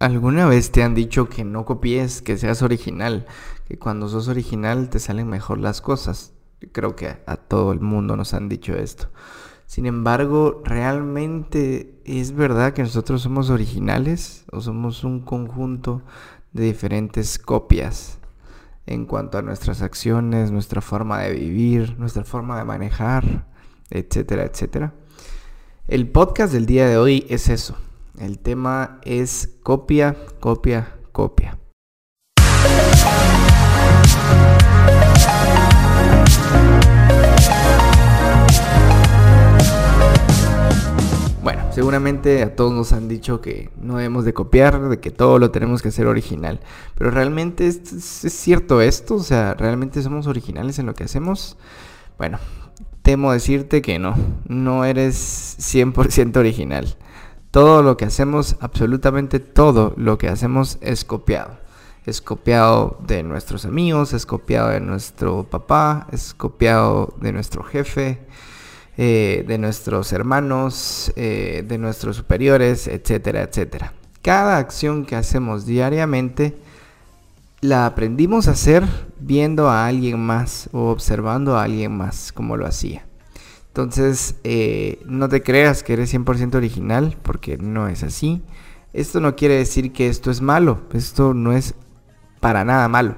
¿Alguna vez te han dicho que no copies, que seas original? Que cuando sos original te salen mejor las cosas. Creo que a, todo el mundo nos han dicho esto. Sin embargo, ¿realmente es verdad que nosotros somos originales o somos un conjunto de diferentes copias en cuanto a nuestras acciones, nuestra forma de vivir, nuestra forma de manejar, etcétera, etcétera? El podcast del día de hoy es eso el tema es copia, copia, copia. Bueno, seguramente a todos nos han dicho que no debemos de copiar, de que todo lo tenemos que hacer original. Pero realmente es, es cierto esto, o sea, realmente somos originales en lo que hacemos. Bueno, temo decirte que no, no eres 100% original. Todo lo que hacemos, absolutamente todo lo que hacemos es copiado. Es copiado de nuestros amigos, es copiado de nuestro papá, es copiado de nuestro jefe, eh, de nuestros hermanos, eh, de nuestros superiores, etcétera, etcétera. Cada acción que hacemos diariamente la aprendimos a hacer viendo a alguien más o observando a alguien más como lo hacía. Entonces, eh, no te creas que eres 100% original, porque no es así. Esto no quiere decir que esto es malo, esto no es para nada malo,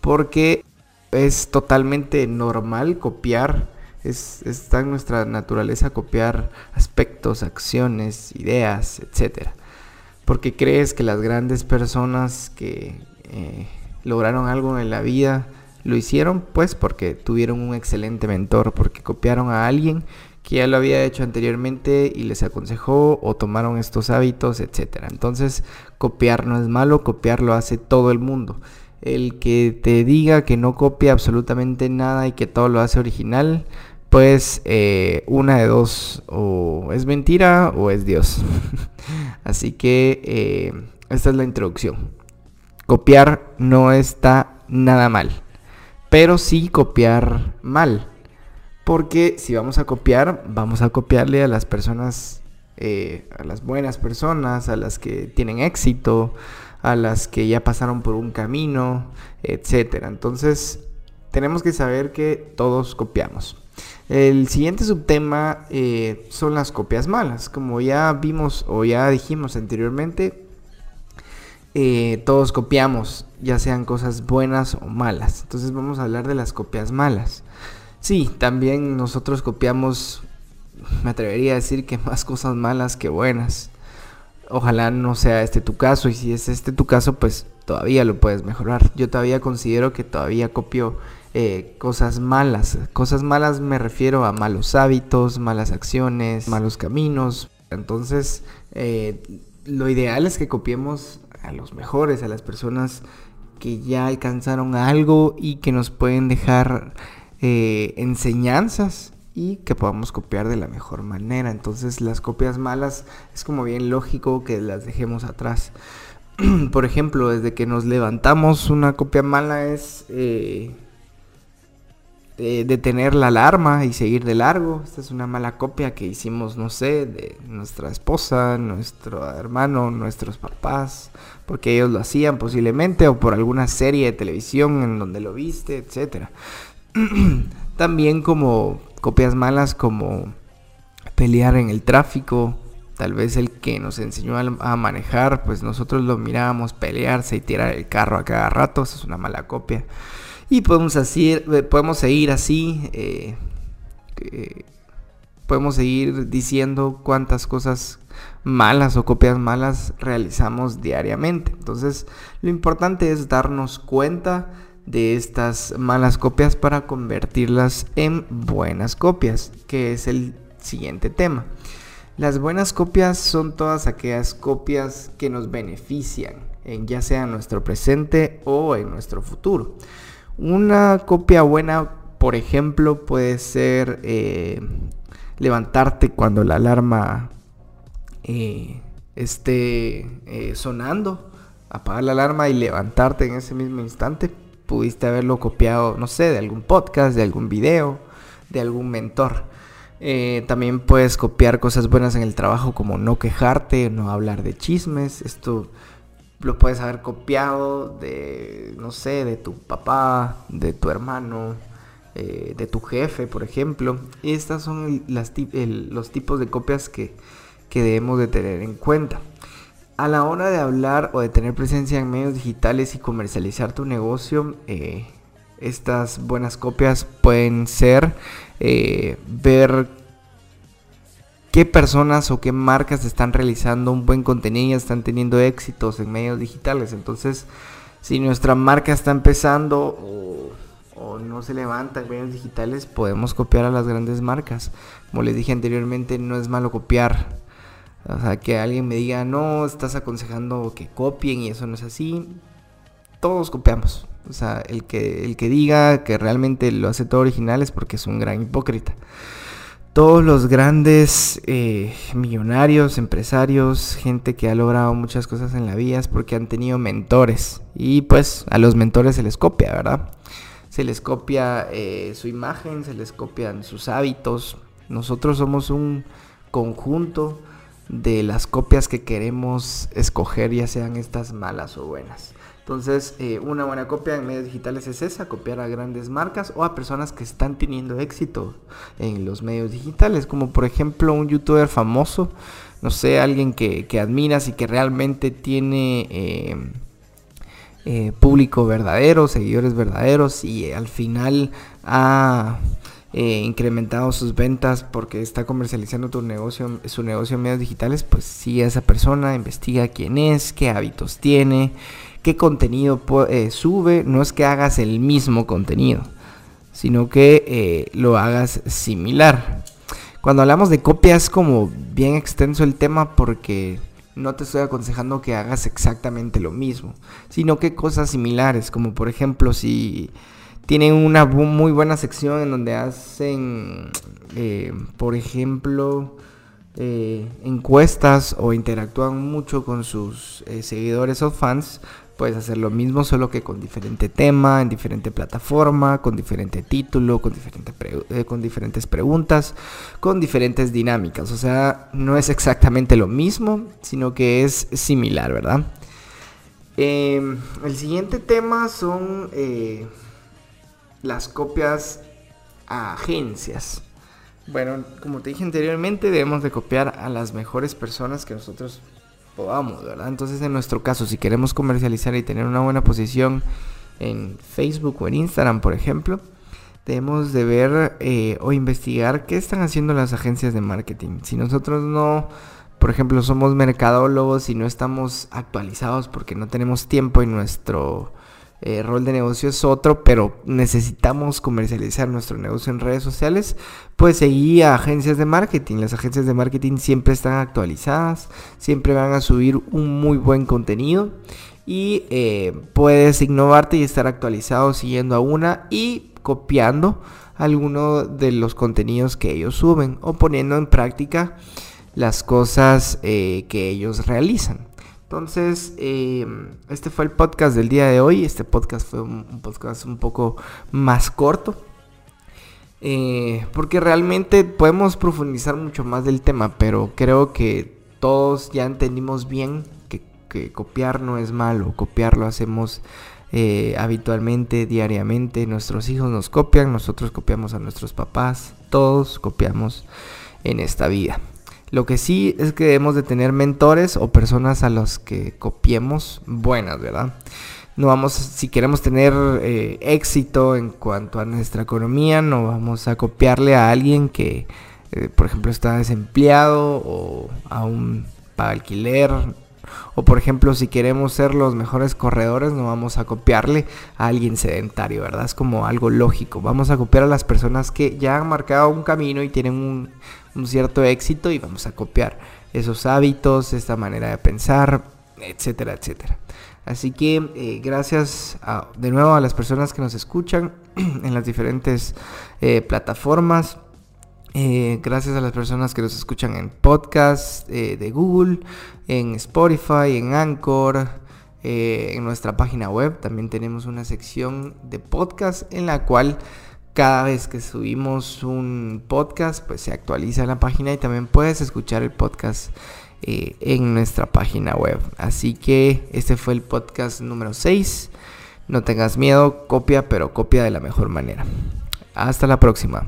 porque es totalmente normal copiar, es, está en nuestra naturaleza copiar aspectos, acciones, ideas, etc. Porque crees que las grandes personas que eh, lograron algo en la vida, lo hicieron pues porque tuvieron un excelente mentor, porque copiaron a alguien que ya lo había hecho anteriormente y les aconsejó o tomaron estos hábitos, etc. Entonces, copiar no es malo, copiar lo hace todo el mundo. El que te diga que no copia absolutamente nada y que todo lo hace original, pues eh, una de dos, o es mentira o es Dios. Así que eh, esta es la introducción. Copiar no está nada mal pero sí copiar mal. Porque si vamos a copiar, vamos a copiarle a las personas, eh, a las buenas personas, a las que tienen éxito, a las que ya pasaron por un camino, etc. Entonces, tenemos que saber que todos copiamos. El siguiente subtema eh, son las copias malas. Como ya vimos o ya dijimos anteriormente, eh, todos copiamos, ya sean cosas buenas o malas. Entonces vamos a hablar de las copias malas. Sí, también nosotros copiamos, me atrevería a decir que más cosas malas que buenas. Ojalá no sea este tu caso y si es este tu caso, pues todavía lo puedes mejorar. Yo todavía considero que todavía copio eh, cosas malas. Cosas malas me refiero a malos hábitos, malas acciones, malos caminos. Entonces, eh, lo ideal es que copiemos a los mejores, a las personas que ya alcanzaron algo y que nos pueden dejar eh, enseñanzas y que podamos copiar de la mejor manera. Entonces las copias malas es como bien lógico que las dejemos atrás. Por ejemplo, desde que nos levantamos una copia mala es eh, detener la alarma y seguir de largo. Esta es una mala copia que hicimos, no sé, de nuestra esposa, nuestro hermano, nuestros papás, porque ellos lo hacían posiblemente, o por alguna serie de televisión en donde lo viste, etc. También como copias malas como pelear en el tráfico. Tal vez el que nos enseñó a manejar, pues nosotros lo mirábamos pelearse y tirar el carro a cada rato. Es una mala copia. Y podemos, así, eh, podemos seguir así, eh, podemos seguir diciendo cuántas cosas malas o copias malas realizamos diariamente. Entonces, lo importante es darnos cuenta de estas malas copias para convertirlas en buenas copias, que es el siguiente tema. Las buenas copias son todas aquellas copias que nos benefician, en ya sea en nuestro presente o en nuestro futuro. Una copia buena, por ejemplo, puede ser eh, levantarte cuando la alarma eh, esté eh, sonando, apagar la alarma y levantarte en ese mismo instante. Pudiste haberlo copiado, no sé, de algún podcast, de algún video, de algún mentor. también puedes copiar cosas buenas en el trabajo como no quejarte, no hablar de chismes. Esto lo puedes haber copiado de, no sé, de tu papá, de tu hermano, eh, de tu jefe, por ejemplo. Estas son las, los tipos de copias que, que debemos de tener en cuenta. A la hora de hablar o de tener presencia en medios digitales y comercializar tu negocio, eh, estas buenas copias pueden ser eh, ver qué personas o qué marcas están realizando un buen contenido y están teniendo éxitos en medios digitales. Entonces, si nuestra marca está empezando o, no se levanta en medios digitales, podemos copiar a las grandes marcas. Como les dije anteriormente, no es malo copiar. O sea, que alguien me diga, no, estás aconsejando que copien y eso no es así. Todos copiamos. O sea, el que, el que diga que realmente lo hace todo original es porque es un gran hipócrita todos los grandes eh, millonarios, empresarios, gente que ha logrado muchas cosas en la vida es porque han tenido mentores. Y pues a los mentores se les copia, ¿verdad? Se les copia eh, su imagen, se les copian sus hábitos. Nosotros somos un conjunto de las copias que queremos escoger, ya sean estas malas o buenas. Entonces, eh, una buena copia en medios digitales es esa, copiar a grandes marcas o a personas que están teniendo éxito en los medios digitales, como por ejemplo un youtuber famoso, no sé, alguien que, admiras y que realmente tiene eh, eh, público verdadero, seguidores verdaderos y al final ha... incrementado sus ventas porque está comercializando tu negocio, su negocio en medios digitales, pues sigue a esa persona, investiga quién es, qué hábitos tiene, qué contenido eh, sube, no es que hagas el mismo contenido, sino que eh, lo hagas similar. Cuando hablamos de copia es como bien extenso el tema porque no te estoy aconsejando que hagas exactamente lo mismo, sino que cosas similares, como por ejemplo si tienen una muy buena sección en donde hacen, eh, por ejemplo, encuestas o interactúan mucho con sus seguidores o fans, Puedes hacer lo mismo, solo que con diferente tema, en diferente plataforma, con diferente título, con, diferente eh, con diferentes preguntas, con diferentes dinámicas. O sea, no es exactamente lo mismo, sino que es similar, ¿verdad? Em, el siguiente tema son eh, las copias a agencias. Bueno, como te dije anteriormente, debemos de copiar a las mejores personas que nosotros podamos, ¿verdad? Entonces, en nuestro caso, si queremos comercializar y tener una buena posición en Facebook o en Instagram, por ejemplo, debemos de ver eh, o investigar qué están haciendo las agencias de marketing. Si nosotros no, por ejemplo, somos mercadólogos y no estamos actualizados porque no tenemos tiempo en nuestro eh, rol de negocio es otro, pero necesitamos comercializar nuestro negocio en redes sociales, pues seguir a agencias de marketing. Las agencias de marketing siempre están actualizadas, siempre van a subir un muy buen contenido y eh, puedes innovarte y estar actualizado siguiendo a una y copiando alguno de los contenidos que ellos suben o poniendo en práctica las cosas eh, que ellos realizan. Entonces, em, este fue el podcast del día de hoy. Este podcast fue un, podcast un poco más corto. Eh, porque realmente podemos profundizar mucho más del tema, pero creo que todos ya entendimos bien que, copiar no es malo. Copiar lo hacemos eh, habitualmente, diariamente. Nuestros hijos nos copian, nosotros copiamos a nuestros papás. Todos copiamos en esta vida. Lo que sí es que debemos de tener mentores o personas a los que copiemos buenas, ¿verdad? No vamos, si queremos tener eh, éxito en cuanto a nuestra economía, no vamos a copiarle a alguien que, eh, por ejemplo, está desempleado o aún paga alquiler. O por ejemplo, si queremos ser los mejores corredores, no vamos a copiarle a alguien sedentario, ¿verdad? Es como algo lógico. Vamos a copiar a las personas que ya han marcado un camino y tienen un, un cierto éxito y vamos a copiar esos hábitos, esta manera de pensar, etcétera, etcétera. Así que eh, gracias de nuevo a las personas que nos escuchan en las diferentes eh, plataformas. Eh, gracias a las personas que nos escuchan en podcast de Google, en Spotify, en Anchor, en nuestra página web. También tenemos una sección de podcast en la cual cada vez que subimos un podcast, pues se actualiza la página y también puedes escuchar el podcast eh, en nuestra página web. Así que este fue el podcast número 6. No tengas miedo, copia, pero copia de la mejor manera. Hasta la próxima.